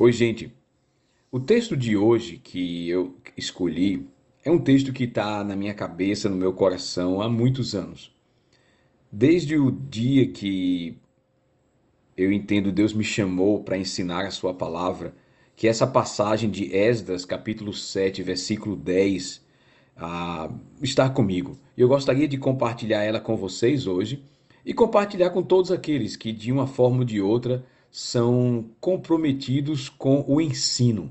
Oi, gente. O texto de hoje que eu escolhi é um texto que está na minha cabeça, no meu coração há muitos anos. Desde o dia que eu entendo Deus me chamou para ensinar a sua palavra, que essa passagem de Esdras, capítulo 7, versículo 10, ah, está comigo. Eu gostaria de compartilhar ela com vocês hoje e compartilhar com todos aqueles que, de uma forma ou de outra, são comprometidos com o ensino,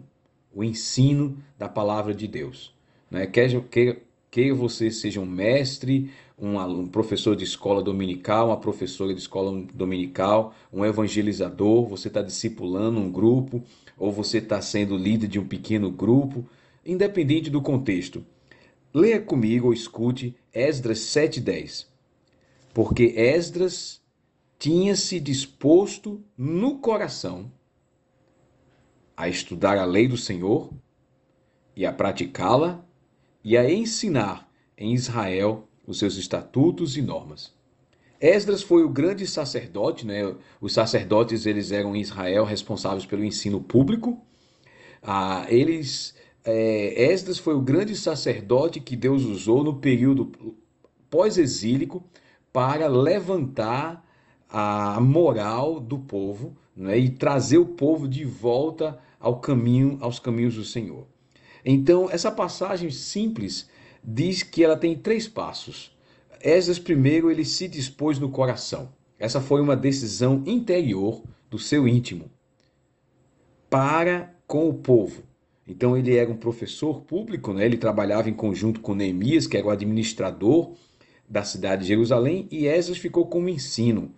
o ensino da palavra de Deus. Né? Quer, quer, quer você seja um mestre, um, um professor de escola dominical, uma professora de escola dominical, um evangelizador, você está discipulando um grupo, ou você está sendo líder de um pequeno grupo, independente do contexto. Leia comigo ou escute Esdras 7,10. Porque Esdras tinha se disposto no coração a estudar a lei do Senhor e a praticá-la e a ensinar em Israel os seus estatutos e normas. Esdras foi o grande sacerdote, né? Os sacerdotes eles eram em Israel responsáveis pelo ensino público. Ah, eles, é, Esdras foi o grande sacerdote que Deus usou no período pós-exílico para levantar a moral do povo né, e trazer o povo de volta ao caminho, aos caminhos do Senhor. Então, essa passagem simples diz que ela tem três passos. Esdras primeiro ele se dispôs no coração. Essa foi uma decisão interior do seu íntimo para com o povo. Então ele era um professor público, né? ele trabalhava em conjunto com Neemias, que era o administrador da cidade de Jerusalém, e Esdras ficou como ensino.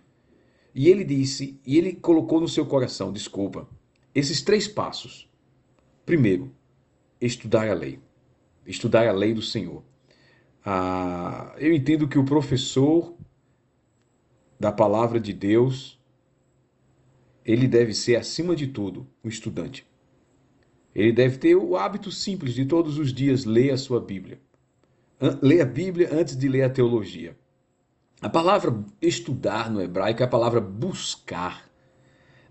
E ele disse, e ele colocou no seu coração, desculpa, esses três passos. Primeiro, estudar a lei. Estudar a lei do Senhor. Ah, eu entendo que o professor da palavra de Deus, ele deve ser, acima de tudo, um estudante. Ele deve ter o hábito simples de todos os dias ler a sua Bíblia. Ler a Bíblia antes de ler a teologia. A palavra estudar no hebraico é a palavra buscar.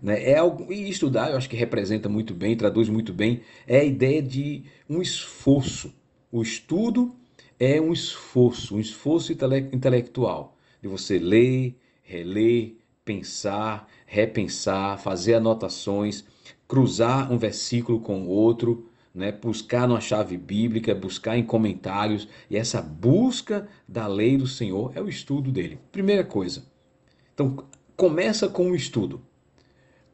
Né? É algo, e estudar, eu acho que representa muito bem, traduz muito bem, é a ideia de um esforço. O estudo é um esforço, um esforço intele intelectual, de você ler, reler, pensar, repensar, fazer anotações, cruzar um versículo com o outro, né? buscar numa chave bíblica, buscar em comentários, e essa busca da lei do Senhor é o estudo dele. Primeira coisa. Então, começa com o estudo.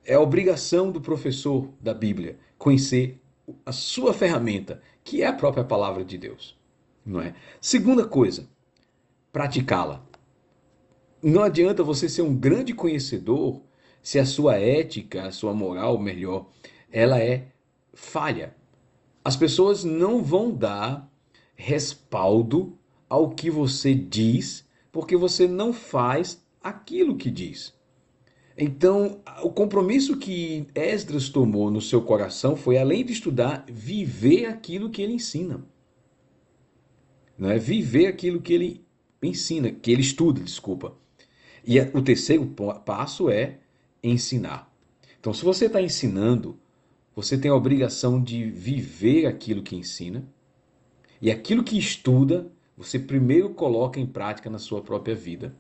É a obrigação do professor da Bíblia conhecer a sua ferramenta, que é a própria palavra de Deus, não é? Segunda coisa, praticá-la. Não adianta você ser um grande conhecedor se a sua ética, a sua moral, melhor, ela é falha, as pessoas não vão dar respaldo ao que você diz, porque você não faz aquilo que diz. Então, o compromisso que Esdras tomou no seu coração foi, além de estudar, viver aquilo que ele ensina. Não é? Viver aquilo que ele ensina, que ele estuda, desculpa. E o terceiro passo é ensinar. Então, se você está ensinando, você tem a obrigação de viver aquilo que ensina. E aquilo que estuda, você primeiro coloca em prática na sua própria vida.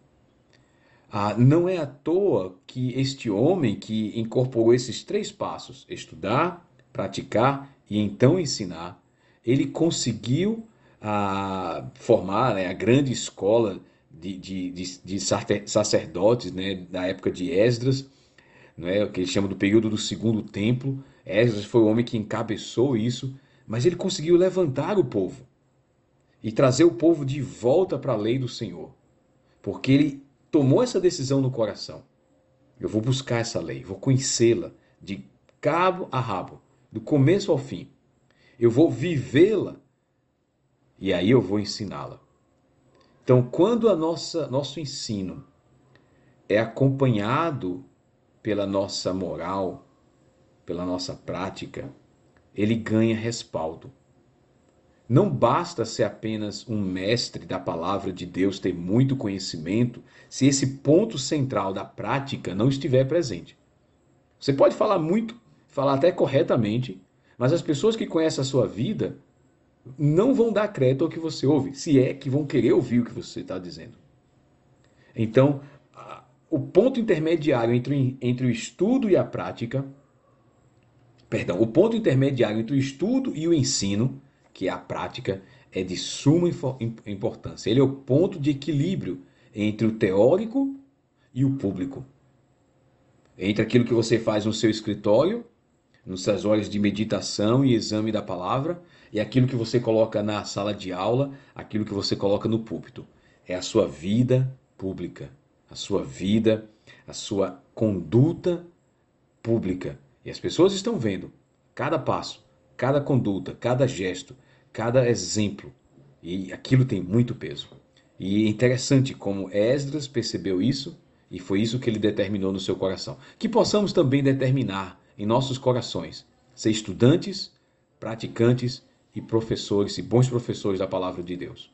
Ah, não é à toa que este homem que incorporou esses três passos, estudar, praticar e então ensinar, ele conseguiu ah, formar né, a grande escola de, de, de, de sacerdotes né, da época de Esdras, né, o que ele chama do período do segundo templo, Esdras foi o homem que encabeçou isso, mas ele conseguiu levantar o povo e trazer o povo de volta para a lei do Senhor, porque ele tomou essa decisão no coração. Eu vou buscar essa lei, vou conhecê-la de cabo a rabo, do começo ao fim. Eu vou vivê-la e aí eu vou ensiná-la. Então, quando a nossa nosso ensino é acompanhado pela nossa moral, pela nossa prática, ele ganha respaldo. Não basta ser apenas um mestre da palavra de Deus, ter muito conhecimento, se esse ponto central da prática não estiver presente. Você pode falar muito, falar até corretamente, mas as pessoas que conhecem a sua vida não vão dar crédito ao que você ouve, se é que vão querer ouvir o que você está dizendo. Então, o ponto intermediário entre, entre o estudo e a prática, perdão, o ponto intermediário entre o estudo e o ensino, que é a prática, é de suma importância. Ele é o ponto de equilíbrio entre o teórico e o público. Entre aquilo que você faz no seu escritório, nas suas horas de meditação e exame da palavra, e aquilo que você coloca na sala de aula, aquilo que você coloca no púlpito. É a sua vida pública a sua vida, a sua conduta pública. E as pessoas estão vendo cada passo, cada conduta, cada gesto, cada exemplo. E aquilo tem muito peso. E é interessante como Esdras percebeu isso e foi isso que ele determinou no seu coração. Que possamos também determinar em nossos corações ser estudantes, praticantes e professores e bons professores da palavra de Deus.